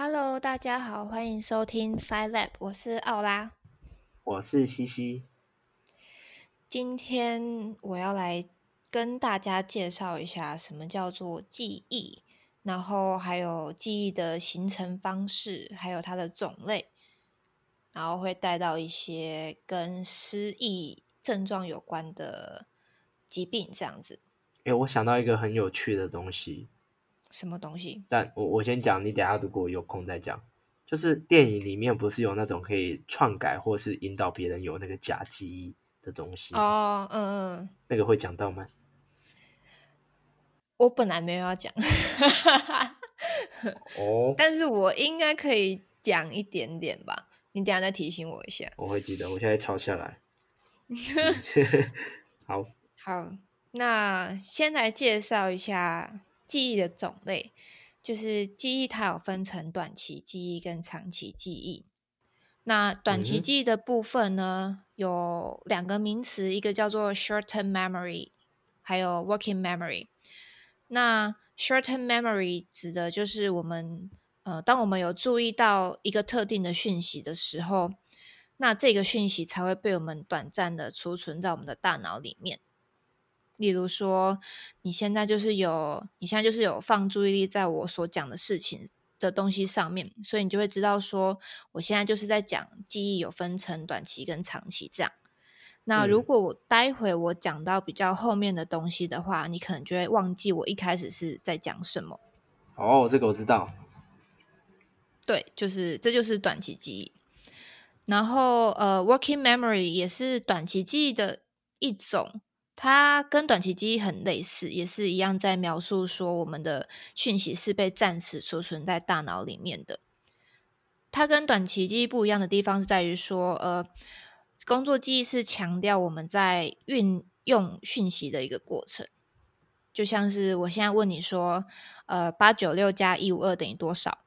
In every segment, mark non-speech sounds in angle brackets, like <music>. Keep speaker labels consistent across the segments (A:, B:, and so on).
A: Hello，大家好，欢迎收听 Sci Lab，我是奥拉。
B: 我是西西，
A: 今天我要来跟大家介绍一下什么叫做记忆，然后还有记忆的形成方式，还有它的种类，然后会带到一些跟失忆症状有关的疾病，这样子。
B: 诶，我想到一个很有趣的东西，
A: 什么东西？
B: 但我我先讲，你等下如果有空再讲。就是电影里面不是有那种可以篡改或是引导别人有那个假记忆的东西？
A: 哦，嗯嗯，
B: 那个会讲到吗？
A: 我本来没有要讲，
B: 哦，<laughs>
A: 但是我应该可以讲一点点吧。你等下再提醒我一下。
B: 我会记得，我现在抄下来。<laughs> 好，
A: 好，那先来介绍一下记忆的种类。就是记忆，它有分成短期记忆跟长期记忆。那短期记忆的部分呢，有两个名词，一个叫做 short-term memory，还有 working memory。那 short-term memory 指的就是我们呃，当我们有注意到一个特定的讯息的时候，那这个讯息才会被我们短暂的储存在我们的大脑里面。例如说，你现在就是有，你现在就是有放注意力在我所讲的事情的东西上面，所以你就会知道说，我现在就是在讲记忆有分成短期跟长期这样。那如
B: 嗯
A: 果我待会我讲到比较后面的东西的话，你可能就会忘记我一开始是在讲什么。
B: 哦，这个我知道。
A: 对，就是这就是短期记忆。然后呃，working memory 也是短期记忆的一种，它跟短期记忆很类似，也是一样在描述说我们的讯息是被暂时储存在大脑里面的。它跟短期记忆不一样的地方是在于说，呃，工作记忆是强调我们在运用讯息的一个过程，就像是我现在问你说，呃，八九六加一五二等于多少？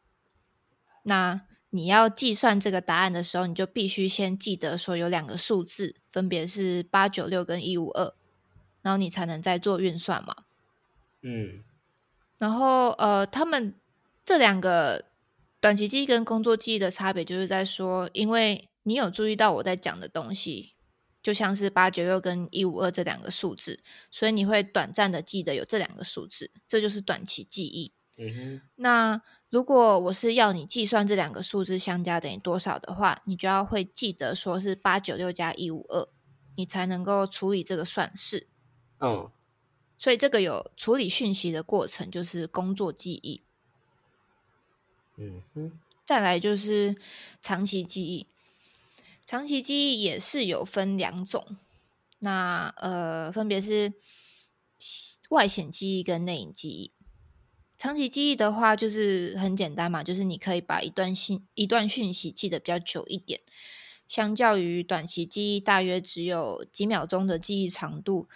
A: 那你要计算这个答案的时候，你就必须先记得说有两个数字，分别是八九六跟一五二，然后你才能再做运算嘛。
B: 嗯
A: 然后呃，他们这两个短期记忆跟工作记忆的差别，就是在说，因为你有注意到我在讲的东西，就像是八九六跟一五二这两个数字，所以你会短暂的记得有这两个数字，这就是短期记忆。
B: 嗯哼，
A: 那如果我是要你计算这两个数字相加等于多少的话，你就要会记得说是八九六加一五二，你才能够处理这个算式。
B: 嗯
A: 所以这个有处理讯息的过程，就是工作记忆。
B: 嗯哼，
A: 再来就是长期记忆，长期记忆也是有分两种，那呃分别是外显记忆跟内隐记忆。长期记忆的话，就是很简单嘛，就是你可以把一段信一段讯息记得比较久一点，相较于短期记忆大约只有几秒钟的记忆长度。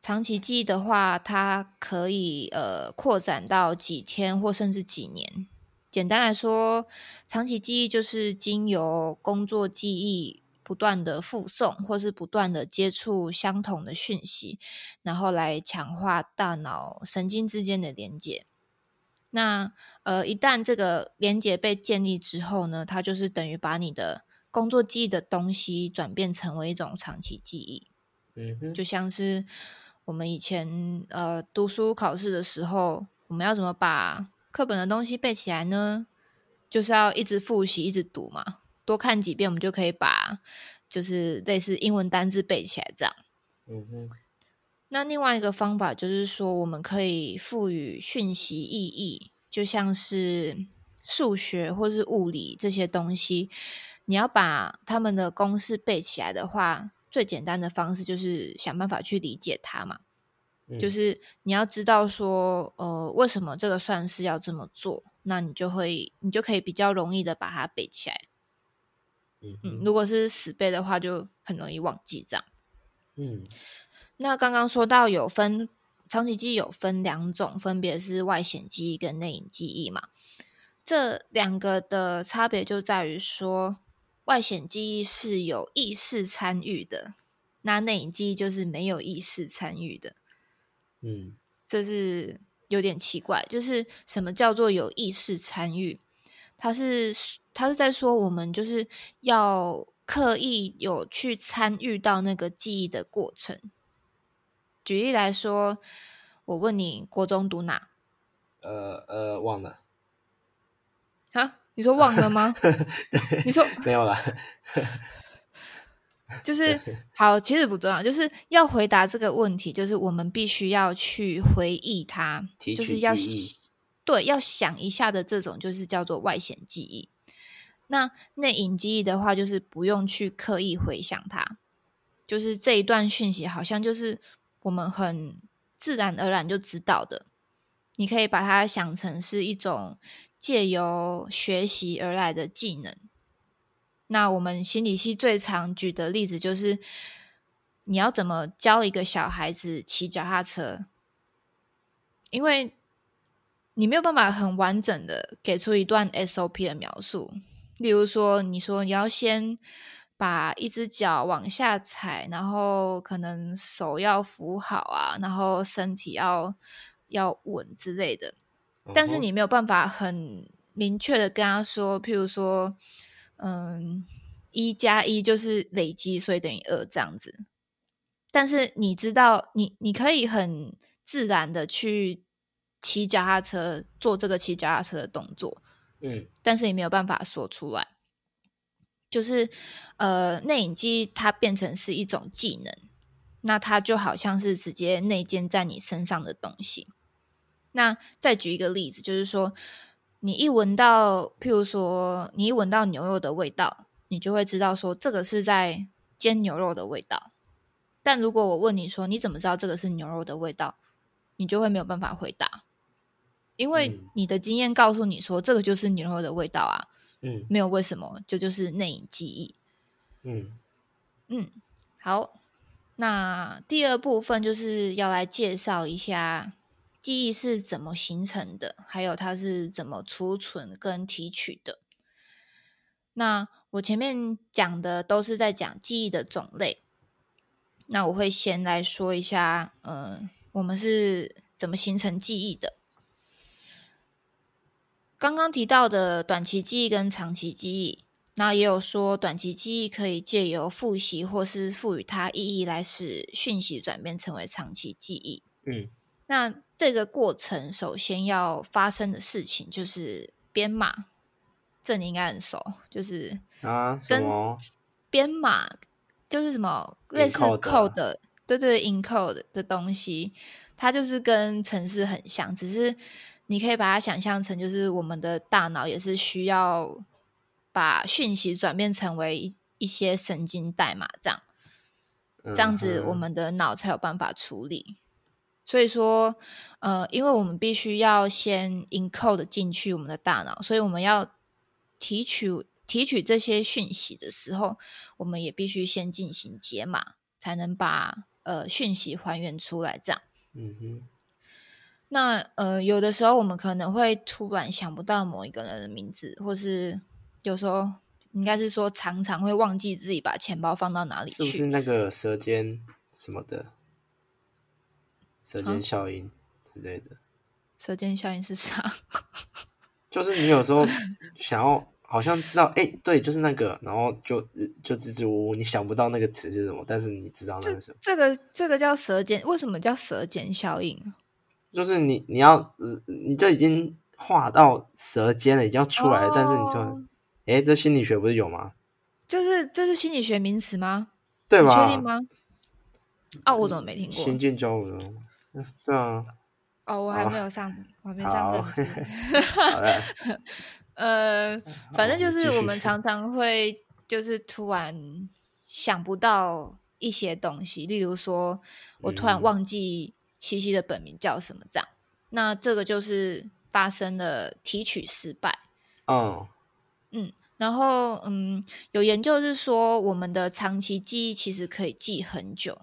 A: 长期记忆的话，它可以呃扩展到几天或甚至几年。简单来说，长期记忆就是经由工作记忆不断的复诵，或是不断的接触相同的讯息，然后来强化大脑神经之间的连接。那呃，一旦这个连接被建立之后呢，它就是等于把你的工作记忆的东西转变成为一种长期记忆。就像是我们以前呃读书考试的时候，我们要怎么把课本的东西背起来呢？就是要一直复习，一直读嘛，多看几遍，我们就可以把就是类似英文单字背起来这样。
B: 嗯哼，
A: 那另外一个方法就是说，我们可以赋予讯息意义，就像是数学或是物理这些东西，你要把他们的公式背起来的话，最简单的方式就是想办法去理解它嘛。就
B: 嗯
A: 是你要知道说，呃，为什么这个算式要这么做，那你就会，你就可以比较容易的把它背起来。
B: 嗯
A: 嗯，如果是死背的话，就很容易忘记这样。
B: 嗯
A: 那刚刚说到有分长期记忆有分两种，分别是外显记忆跟内隐记忆嘛。这两个的差别就在于说，外显记忆是有意识参与的，那内隐记忆就是没有意识参与的。
B: 嗯
A: 这是有点奇怪，就是什么叫做有意识参与？他是他是在说我们就是要刻意有去参与到那个记忆的过程。举例来说，我问你国中读哪？
B: 呃呃，忘了。
A: 啊？你说忘了吗？<laughs> 你说
B: 没有啦。
A: 就是好，其实不重要，就是要回答这个问题，就是我们必须要去回忆它，就是要对要想一下的这种，就是叫做外显记忆。那内隐记忆的话，就是不用去刻意回想它，就是这一段讯息好像就是我们很自然而然就知道的。你可以把它想成是一种借由学习而来的技能。那我们心理系最常举的例子就是，你要怎么教一个小孩子骑脚踏车？因为你没有办法很完整的给出一段 SOP 的描述。例如说，你说你要先把一只脚往下踩，然后可能手要扶好啊，然后身体要要稳之类的。但是你没有办法很明确的跟他说，譬如说。嗯，一加一就是累积，所以等于二这样子。但是你知道，你你可以很自然的去骑脚踏车，做这个骑脚踏车的动作。
B: 嗯，
A: 但是你没有办法说出来。就是呃，内隐记忆它变成是一种技能，那它就好像是直接内建在你身上的东西。那再举一个例子，就是说。你一闻到，譬如说，你一闻到牛肉的味道，你就会知道说这个是在煎牛肉的味道。但如果我问你说你怎么知道这个是牛肉的味道，你就会没有办法回答，因为你的经验告诉你说这个就是牛肉的味道啊。
B: 嗯，
A: 没有为什么，这就是内隐记忆。
B: 嗯
A: 嗯，好，那第二部分就是要来介绍一下。记忆是怎么形成的？还有它是怎么储存跟提取的？那我前面讲的都是在讲记忆的种类。那我会先来说一下，呃，我们是怎么形成记忆的？刚刚提到的短期记忆跟长期记忆，那也有说短期记忆可以借由复习或是赋予它意义来使讯息转变成为长期记忆。
B: 嗯。
A: 那这个过程首先要发生的事情就是编码，这你应该很熟，就是
B: 啊，跟
A: 编码就是什么类似 code，对对，encode 的东西，它就是跟程式很像，只是你可以把它想象成就是我们的大脑也是需要把讯息转变成为一一些神经代码，这样，这样子我们的脑才有办法处理。所以说，呃，因为我们必须要先 encode 进去我们的大脑，所以我们要提取提取这些讯息的时候，我们也必须先进行解码，才能把呃讯息还原出来。这样，
B: 嗯哼。
A: 那呃，有的时候我们可能会突然想不到某一个人的名字，或是有时候应该是说常常会忘记自己把钱包放到哪里去，
B: 是不是那个舌尖什么的？舌尖效应之类的，
A: 舌尖效应是啥？<laughs>
B: 就是你有时候想要好像知道，哎，对，就是那个，然后就就支支吾吾，你想不到那个词是什么，但是你知道那个什么。
A: 这个这个叫舌尖，为什么叫舌尖效应？
B: 就是你你要，你就已经画到舌尖了，已经要出来了，但是你就，哎，这心理学不是有吗？
A: 这是这是心理学名词吗？
B: 对
A: 吧？确定吗？哦，我怎么没听过？
B: 新进交流。对啊，
A: 哦，我还没有上，我还没上认知。好的，呃，<laughs> 反正就是我们常常会就是突然想不到一些东西，例如说我突然忘记西西的本名叫什么这样，那这个就是发生了提取失败。
B: 嗯
A: 嗯，然后嗯，有研究是说我们的长期记忆其实可以记很久，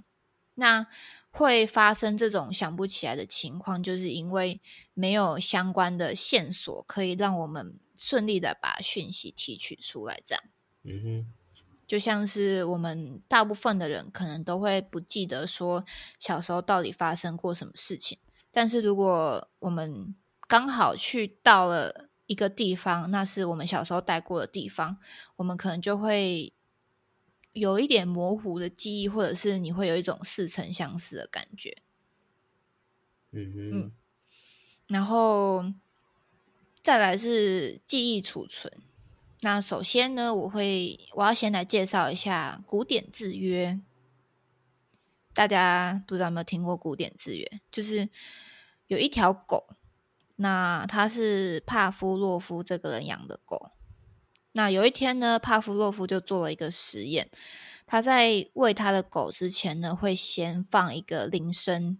A: 那。会发生这种想不起来的情况，就是因为没有相关的线索可以让我们顺利的把讯息提取出来。这样，
B: 嗯哼，
A: 就像是我们大部分的人可能都会不记得说小时候到底发生过什么事情，但是如果我们刚好去到了一个地方，那是我们小时候待过的地方，我们可能就会有一点模糊的记忆，或者是你会有一种似曾相识的感觉。
B: 嗯哼，
A: 然后再来是记忆储存。那首先呢，我会我要先来介绍一下古典制约。大家不知道有没有听过古典制约？就是有一条狗，那它是帕夫洛夫这个人养的狗。那有一天呢，帕夫洛夫就做了一个实验，他在喂他的狗之前呢，会先放一个铃声，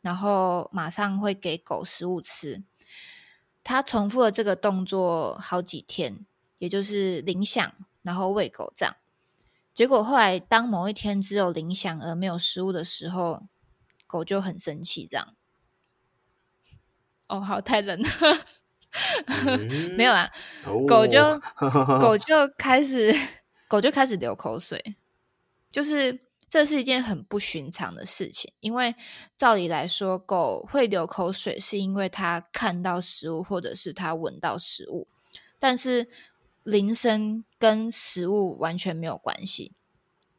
A: 然后马上会给狗食物吃。他重复了这个动作好几天。也就是铃响，然后喂狗这样。结果后来，当某一天只有铃响而没有食物的时候，狗就很生气。这样，哦，好，太冷了，<laughs> 没有啦，狗就 <laughs> 狗就开始狗就开始流口水，就是这是一件很不寻常的事情。因为照理来说，狗会流口水是因为它看到食物或者是它闻到食物，但是。铃声跟食物完全没有关系，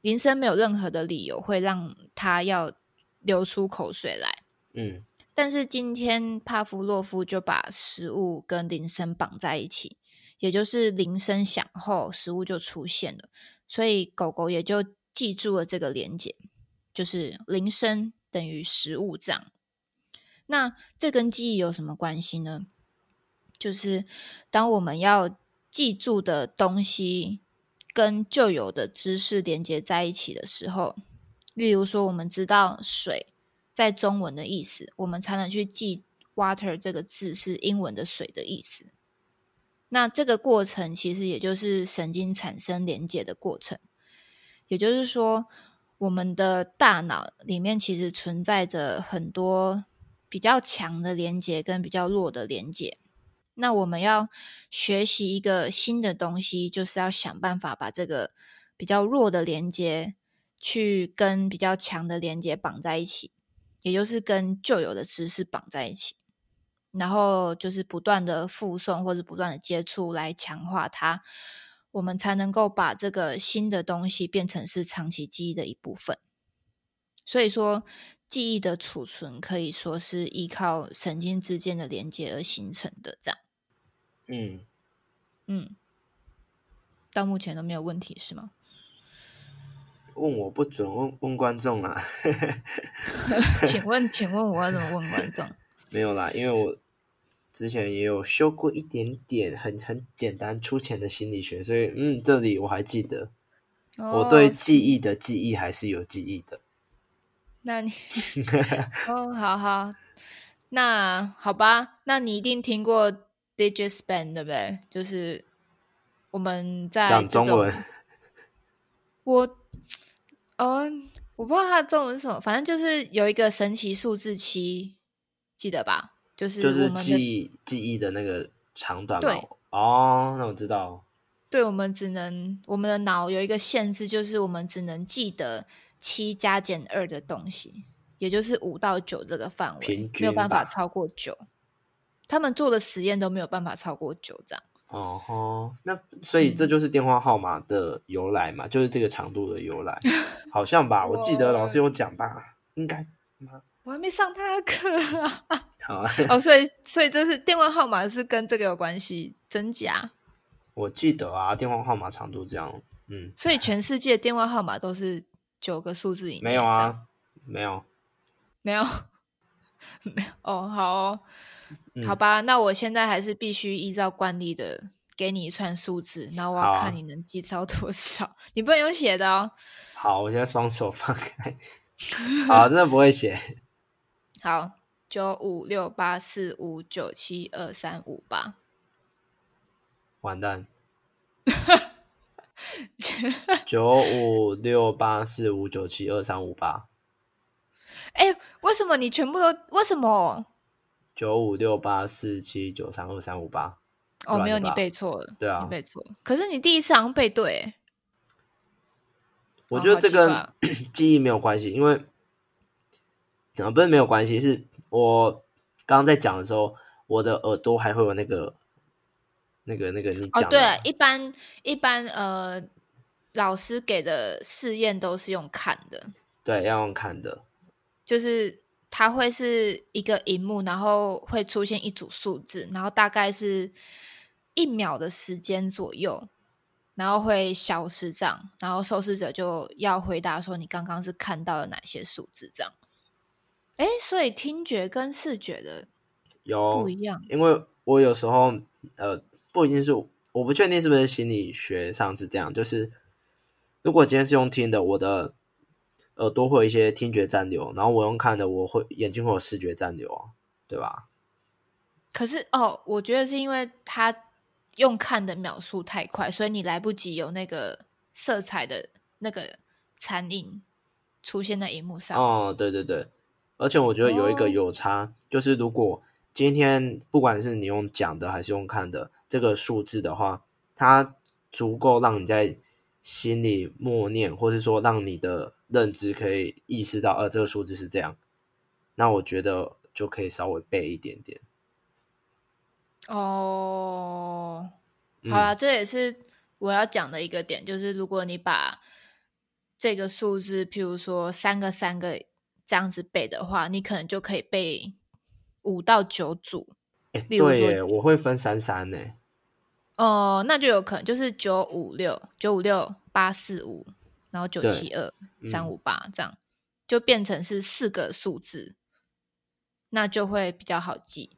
A: 铃声没有任何的理由会让它要流出口水来。
B: 嗯，
A: 但是今天帕夫洛夫就把食物跟铃声绑在一起，也就是铃声响后食物就出现了，所以狗狗也就记住了这个连结，就是铃声等于食物这样。那这跟记忆有什么关系呢？就是当我们要记住的东西跟旧有的知识连接在一起的时候，例如说，我们知道水在中文的意思，我们才能去记 water 这个字是英文的水的意思。那这个过程其实也就是神经产生连接的过程，也就是说，我们的大脑里面其实存在着很多比较强的连接跟比较弱的连接。那我们要学习一个新的东西，就是要想办法把这个比较弱的连接去跟比较强的连接绑在一起，也就是跟旧有的知识绑在一起，然后就是不断的附送或者不断的接触来强化它，我们才能够把这个新的东西变成是长期记忆的一部分。所以说，记忆的储存可以说是依靠神经之间的连接而形成的，这样。
B: 嗯
A: 嗯，到目前都没有问题是吗？
B: 问我不准，问问观众啊。<laughs> <laughs>
A: 请问，请问我要怎么问观众？<laughs>
B: 没有啦，因为我之前也有修过一点点很很简单粗浅的心理学，所以嗯，这里我还记得，我对记忆的记忆还是有记忆的。
A: 那你哦，好好，那好吧，那你一定听过。Digit span 对不对？就是我们在
B: 讲中文。
A: 我哦，我不知道它的中文是什么，反正就是有一个神奇数字七，记得吧？就是
B: 就是记记忆的那个长短嘛。哦，那我知道。
A: 对，我们只能我们的脑有一个限制，就是我们只能记得七加减二的东西，也就是五到九这个范围，没有办法超过九。他们做的实验都没有办法超过九张。
B: 哦吼，那所以这就是电话号码的由来嘛？就是这个长度的由来，<laughs> 好像吧？我记得老师有讲吧？应该吗？
A: 我还没上他的课
B: 啊。好
A: 哦，所以所以这是电话号码是跟这个有关系？真假？
B: 我记得啊，电话号码长度这样。嗯，
A: 所以全世界电话号码都是九个数字以内？
B: 没有啊，没有，
A: 没有，<laughs> 没有。哦，好。好吧，那我现在还是必须依照惯例的给你一串数字，然后我要看你能记到多少。你不能用写的哦。
B: 好，我现在双手放开。好，真的不会写。<laughs>
A: 好，九五六八四五九七二三五八。
B: 完蛋。<laughs> 九五六八四五九七二三五八。
A: 哎，为什么你全部都？为什么？
B: 九五六八四七九三二三五八，
A: 哦，没有，你背错了。
B: 对啊，
A: 你背错。可是你第一次好像背对。
B: 我觉得这跟 <clears throat> 记忆没有关系，因为啊，不是没有关系，是我刚刚在讲的时候，我的耳朵还会有那个那个那个你
A: 哦，
B: 讲的
A: 对，一般一般呃，老师给的试验都是用看的，
B: 对要用看的，
A: 就是它会是一个荧幕，然后会出现一组数字，然后大概是一秒的时间左右，然后会消失这样，然后受试者就要回答说你刚刚是看到了哪些数字这样。哎，所以听觉跟视觉的
B: 有
A: 不一样
B: 因为我有时候呃不一定是我不确定是不是心理学上是这样，就是如果今天是用听的，我的耳朵会有一些听觉暂留，然后我用看的，我会眼睛会有视觉暂留啊，对吧？
A: 可是哦，我觉得是因为他用看的秒数太快，所以你来不及有那个色彩的那个残影出现在荧幕上。
B: 哦，对对对，而且我觉得有一个
A: 哦
B: 有差，就是如果今天不管是你用讲的还是用看的这个数字的话，它足够让你在心里默念，或是说让你的认知可以意识到，呃，这个数字是这样，那我觉得就可以稍微背一点点。
A: 哦，
B: 嗯
A: 好啦，这也是我要讲的一个点，就是如果你把这个数字，譬如说三个三个这样子背的话，你可能就可以背五到九组。
B: 对耶，我会分三三呢。
A: 哦、那就有可能就是九五六九五六八四五，然后九
B: 对
A: 七二三
B: 嗯
A: 五八这样，就变成是四个数字，那就会比较好记。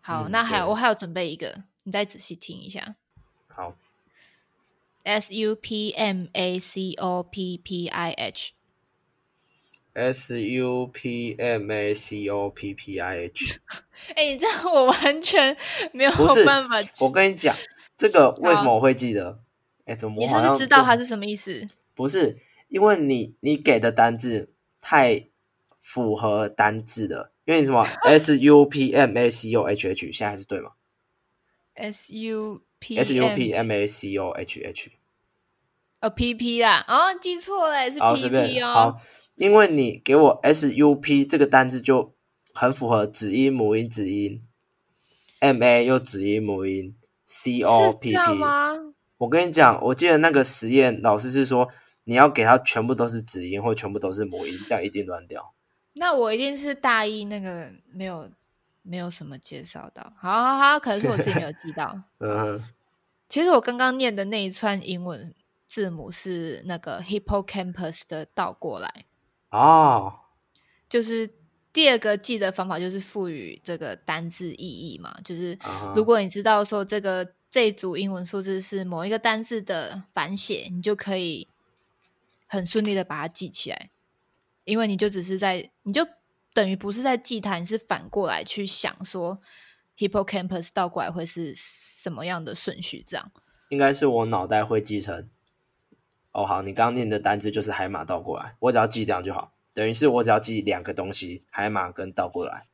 A: 好，
B: 嗯
A: 那还有我还有准备一个，你再仔细听一下
B: 好
A: ，：S U P M A C O P P I H。
B: S U P M A C O P P I H。<laughs>
A: 哎、你这样我完全没有办法记。
B: 我跟你讲，这个为什么我会记得？哎，怎么
A: 你是不是知道它是什么意思？
B: 不是，因为你你给的单字太符合单字了，因为你什么 <laughs> S U P M A C O H H，现在还是对吗
A: S U
B: P？S U P M A C O H H，
A: 哦 P P 啦，哦，记错了，是
B: 好
A: P
B: 随
A: P 哦。
B: 好，因为你给我 S U P 这个单字就很符合子音母音子音，M A 又子音母音 C O P P。我跟你讲，我记得那个实验老师是说，你要给它全部都是子音或全部都是母音，这样一定乱掉。
A: 那我一定是大一那个没有没有什么介绍到。好好好，可能是我自己没有记到。<laughs>
B: 嗯，
A: 其实我刚刚念的那一串英文字母是那个 hippocampus 的倒过来，
B: 哦，
A: 就是第二个记的方法就是赋予这个单字意义嘛，就是如果你知道说这个这一组英文数字是某一个单字的反写，你就可以很顺利的把它记起来，因为你就只是在，你就等于不是在记它，你是反过来去想说 hippocampus 倒过来会是什么样的顺序，这样。
B: 应该是我脑袋会记成。哦，好，你刚刚念的单字就是海马倒过来，我只要记这样就好。等于是我只要记两个东西，海马跟倒过来，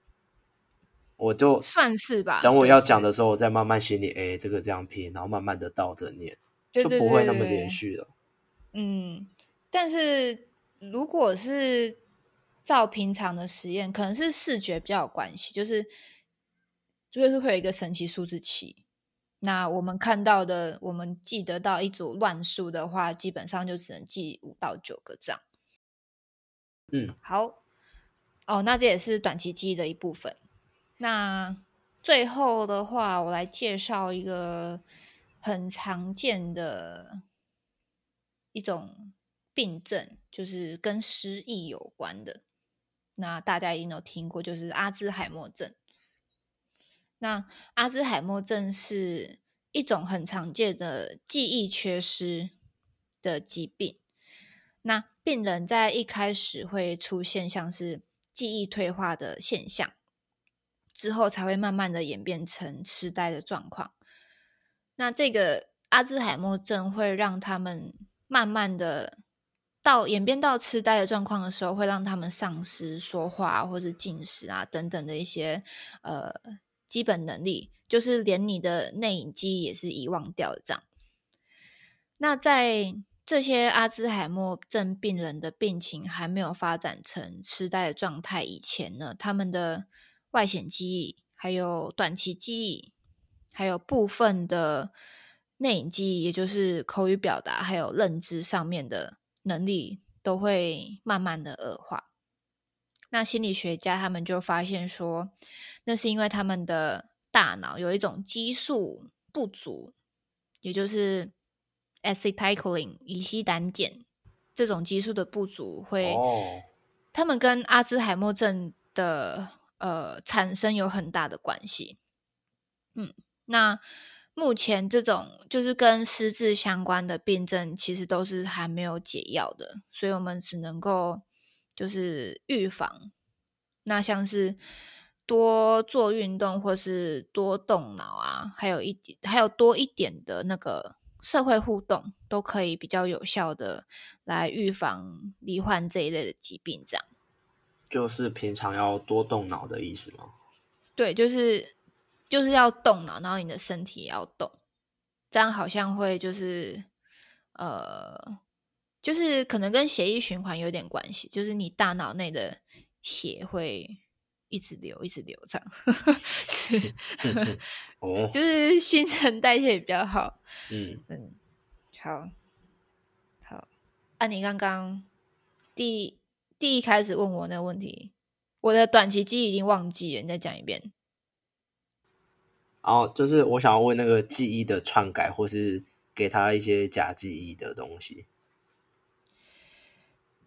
B: 我就
A: 算是吧。
B: 等我要讲，的时候，我再慢慢心里，哎，这个这样拼，然后慢慢的倒着念，
A: 对对
B: 就不会那么连续了。
A: 嗯，但是如果是照平常的实验，可能是视觉比较有关系，就是就是会有一个神奇数字七。那我们看到的，我们记得到一组乱数的话，基本上就只能记五到九个这样。
B: 嗯，
A: 好，哦，那这也是短期记忆的一部分。那最后的话，我来介绍一个很常见的一种病症，就是跟失忆有关的。那大家一定都听过，就是阿兹海默症。那阿兹海默症是一种很常见的记忆缺失的疾病。那病人在一开始会出现像是记忆退化的现象，之后才会慢慢的演变成痴呆的状况。那这个阿兹海默症会让他们慢慢的到演变到痴呆的状况的时候，会让他们丧失说话或是进食啊等等的一些呃基本能力，就是连你的内隐记忆也是遗忘掉的这样。那在这些阿兹海默症病人的病情还没有发展成痴呆的状态以前呢，他们的外显记忆还有短期记忆还有部分的内隐记忆，也就是口语表达还有认知上面的能力，都会慢慢的恶化。那心理学家他们就发现说，那是因为他们的大脑有一种激素不足，也就是 acetylcholine 乙烯胆碱这种激素的不足，会他们跟阿兹海默症的呃产生有很大的关系。嗯，那目前这种就是跟失智相关的病症，其实都是还没有解药的，所以我们只能够。就是预防，那像是多做运动，或是多动脑啊，还有一点，还有多一点的那个社会互动，都可以比较有效的来预防罹患这一类的疾病。这样
B: 就是平常要多动脑的意思吗？
A: 对，就是就是要动脑，然后你的身体也要动，这样好像会就是呃。就是可能跟血液循环有点关系，就是你大脑内的血会一直流，一直流这样，<laughs> 是 <laughs> 哦，就是新陈代谢比较好。<laughs> 嗯嗯，好，好。按你刚刚第第一开始问我那个问题，我的短期记忆已经忘记了，你再讲一遍。
B: 哦，就是我想要问那个记忆的篡改，或是给他一些假记忆的东西。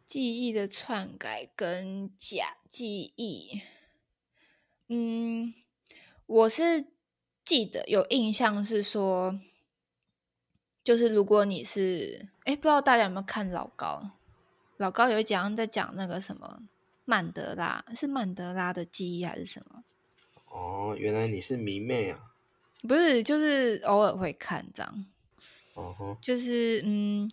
A: 记忆的篡改跟假记忆，嗯，我是记得有印象是说，就是如果你是，哎，不知道大家有没有看老高？老高有讲在讲那个什么曼德拉，是曼德拉的记忆还是什么？
B: 哦，原来你是迷妹啊？
A: 不是，就是偶尔会看这样。哦吼，就是嗯，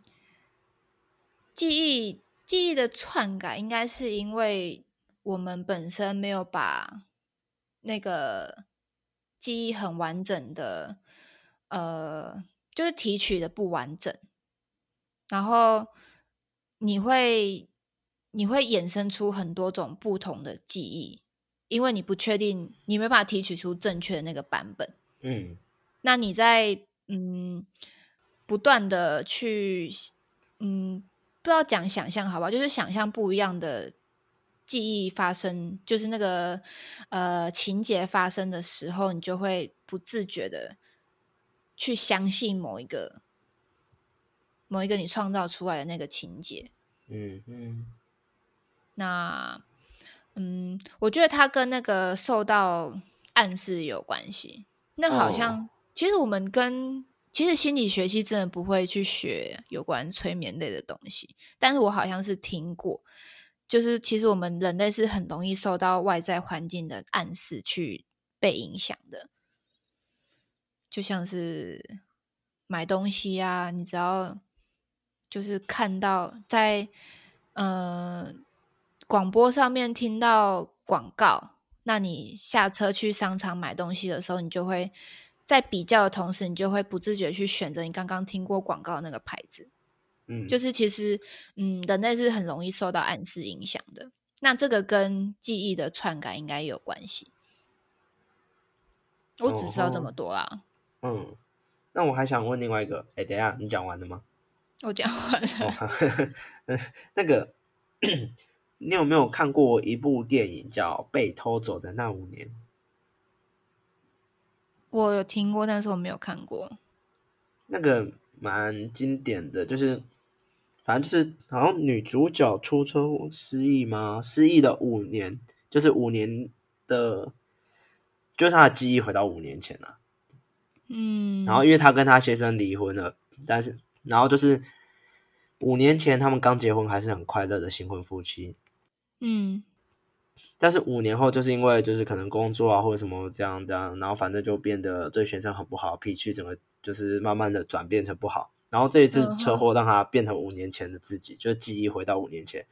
A: 记忆。记忆的篡改，应该是因为我们本身没有把那个记忆很完整的，呃，就是提取的不完整，然后你会你会衍生出很多种不同的记忆，因为你不确定，你没办法提取出正确的那个版本。嗯，那你在嗯不断的去嗯。不知道讲想象好不好？就是想象不一样的记忆发生，就是那个呃情节发生的时候，你就会不自觉的去相信某一个某一个你创造出来的那个情节。嗯嗯。那嗯，我觉得它跟那个受到暗示有关系。那好像其实我们跟。其实心理学系真的不会去学有关催眠类的东西，但是我好像是听过，就是其实我们人类是很容易受到外在环境的暗示去被影响的，就像是买东西啊，你只要就是看到在呃广播上面听到广告，那你下车去商场买东西的时候，你就会。在比较的同时，你就会不自觉去选择你刚刚听过广告那个牌子。嗯，就是其实，嗯，人类是很容易受到暗示影响的。那这个跟记忆的篡改应该有关系。我只知道这么多啦。
B: 嗯，那我还想问另外一个，哎，等下你讲完了吗？
A: 我讲完了。<laughs>
B: 那个，你有没有看过一部电影叫《被偷走的那五年》？
A: 我有听过，但是我没有看过。
B: 那个蛮经典的，就是反正就是好像女主角出车祸失忆吗？失忆的五年，就是五年的，就是她的记忆回到五年前了。嗯。然后因为她跟她先生离婚了，但是然后就是五年前他们刚结婚，还是很快乐的新婚夫妻。嗯。但是五年后，就是因为就是可能工作啊或者什么这样这样，然后反正就变得对学生很不好，脾气整个就是慢慢的转变成不好。然后这一次车祸让他变成五年前的自己，就是记忆回到五年前，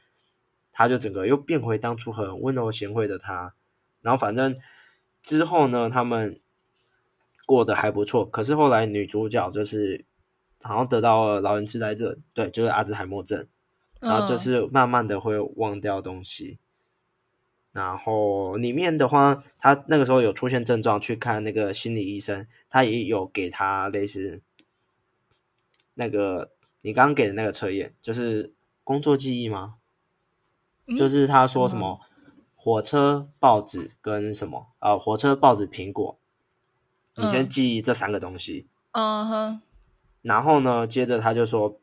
B: 他就整个又变回当初很温柔贤惠的他。然后反正之后呢，他们过得还不错。可是后来女主角就是好像得到了老人痴呆症，对，就是阿兹海默症，然后就是慢慢的会忘掉东西。然后里面的话，他那个时候有出现症状，去看那个心理医生，他也有给他类似那个你刚刚给的那个测验，就是工作记忆吗？就是他说什么火车、报纸跟什么啊？火车、报纸、苹果，你先记忆这三个东西。
A: 嗯哼。
B: 然后呢，接着他就说：“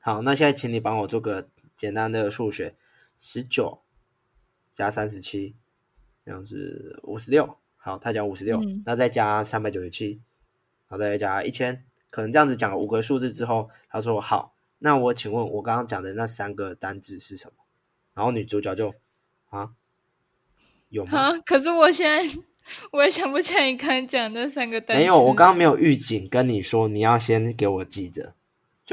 B: 好，那现在请你帮我做个简单的数学，十九。”加三十七，这样是五十六。好，他讲五十六，那再加三百九十七，好，再加一千，可能这样子讲五个数字之后，他说好，那我请问，我刚刚讲的那三个单字是什么？然后女主角就啊，有吗？
A: 可是我现在我也想不起来你刚刚讲那三个单
B: 没有，我刚刚没有预警跟你说，你要先给我记着。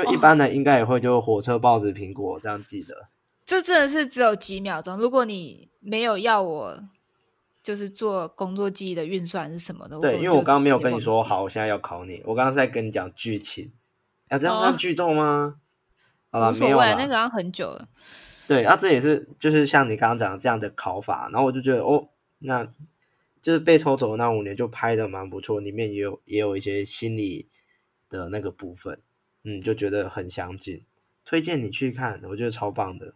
B: 就一般的应该也会就火车、报纸、苹果这样记得。
A: 这真的是只有几秒钟，如果你。没有要我，就是做工作记忆的运算是什么的？
B: 对，因为我刚刚没有跟你说好，我现在要考你。我刚刚在跟你讲剧情，啊这样算剧透吗？<laughs> 好了，没有了，
A: 那个要很久了。
B: 对，啊，这也是就是像你刚刚讲的这样的考法，然后我就觉得哦，那就是被偷走的那五年就拍的蛮不错，里面也有也有一些心理的那个部分，嗯，就觉得很相近，推荐你去看，我觉得超棒的。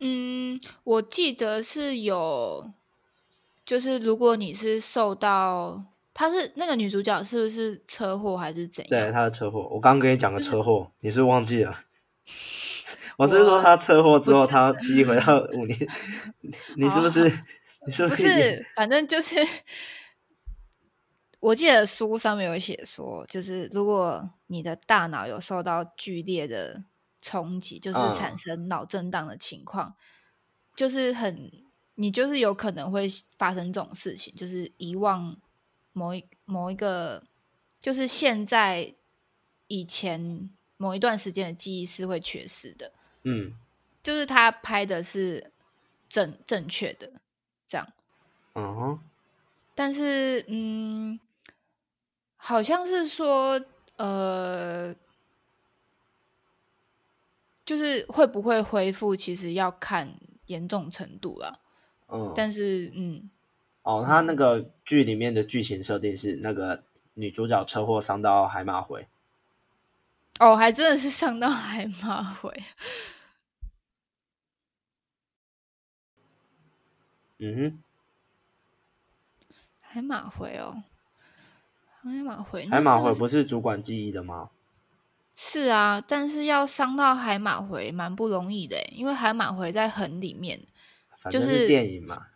A: 嗯，我记得是有，就是如果你是受到，她是那个女主角是不是车祸还是怎样？
B: 对，她的车祸。我刚刚跟你讲个车祸，你是忘记了？<laughs> 我是说她车祸之后，她记忆回到五年，<laughs> 你是不是？你是不
A: 是？反正就是，我记得书上面有写说，就是如果你的大脑有受到剧烈的。冲击就是产生脑震荡的情况，就是很你就是有可能会发生这种事情，就是遗忘某一某一个，就是现在以前某一段时间的记忆是会缺失的。
B: 嗯，
A: 就是他拍的是正正确的这样。
B: 嗯，
A: 但是嗯，好像是说呃。就是会不会恢复，其实要看严重程度了。
B: 嗯，
A: 但是嗯，
B: 哦，他那个剧里面的剧情设定是那个女主角车祸伤到海马回。
A: 哦，还真的是伤到海马回。
B: 嗯哼，
A: 海马回哦，海马回，
B: 海马回不是主管记忆的吗？
A: 是啊，但是要伤到海马回蛮不容易的，因为海马回在很里面，就是
B: 电影嘛。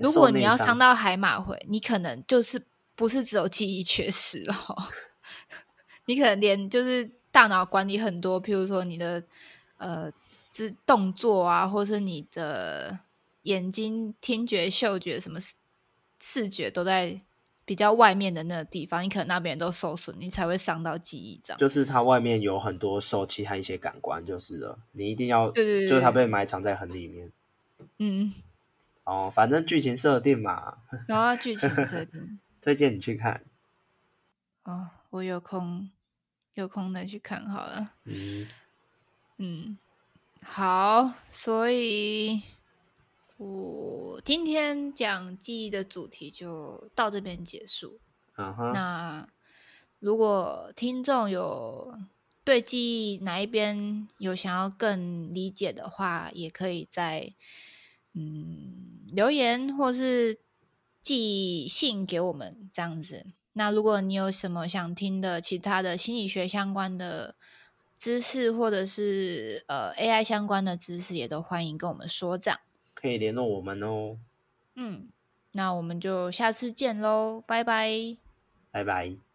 A: 如果你要伤到海马回，你可能就是不是只有记忆缺失哦，<laughs> 你可能连就是大脑管理很多，譬如说你的呃，这动作啊，或是你的眼睛、听觉、嗅觉什么视觉都在。比较外面的那个地方，你可能那边都受损，你才会伤到记忆。这样
B: 就是它外面有很多受气和一些感官，就是了。你一定要，
A: 对对对，
B: 就是它被埋藏在很里面。
A: 嗯，
B: 哦，反正剧情设定嘛。
A: 然后剧情设定，<laughs>
B: 推荐你去看。
A: 哦，我有空有空再去看好了。
B: 嗯
A: 嗯，好，所以。我今天讲记忆的主题就到这边结束。那如果听众有对记忆哪一边有想要更理解的话，也可以在嗯留言或是寄信给我们这样子。那如果你有什么想听的其他的心理学相关的知识，或者是呃 AI 相关的知识，也都欢迎跟我们说这样。
B: 可以联络我们哦。
A: 嗯，那我们就下次见喽，拜拜，
B: 拜拜。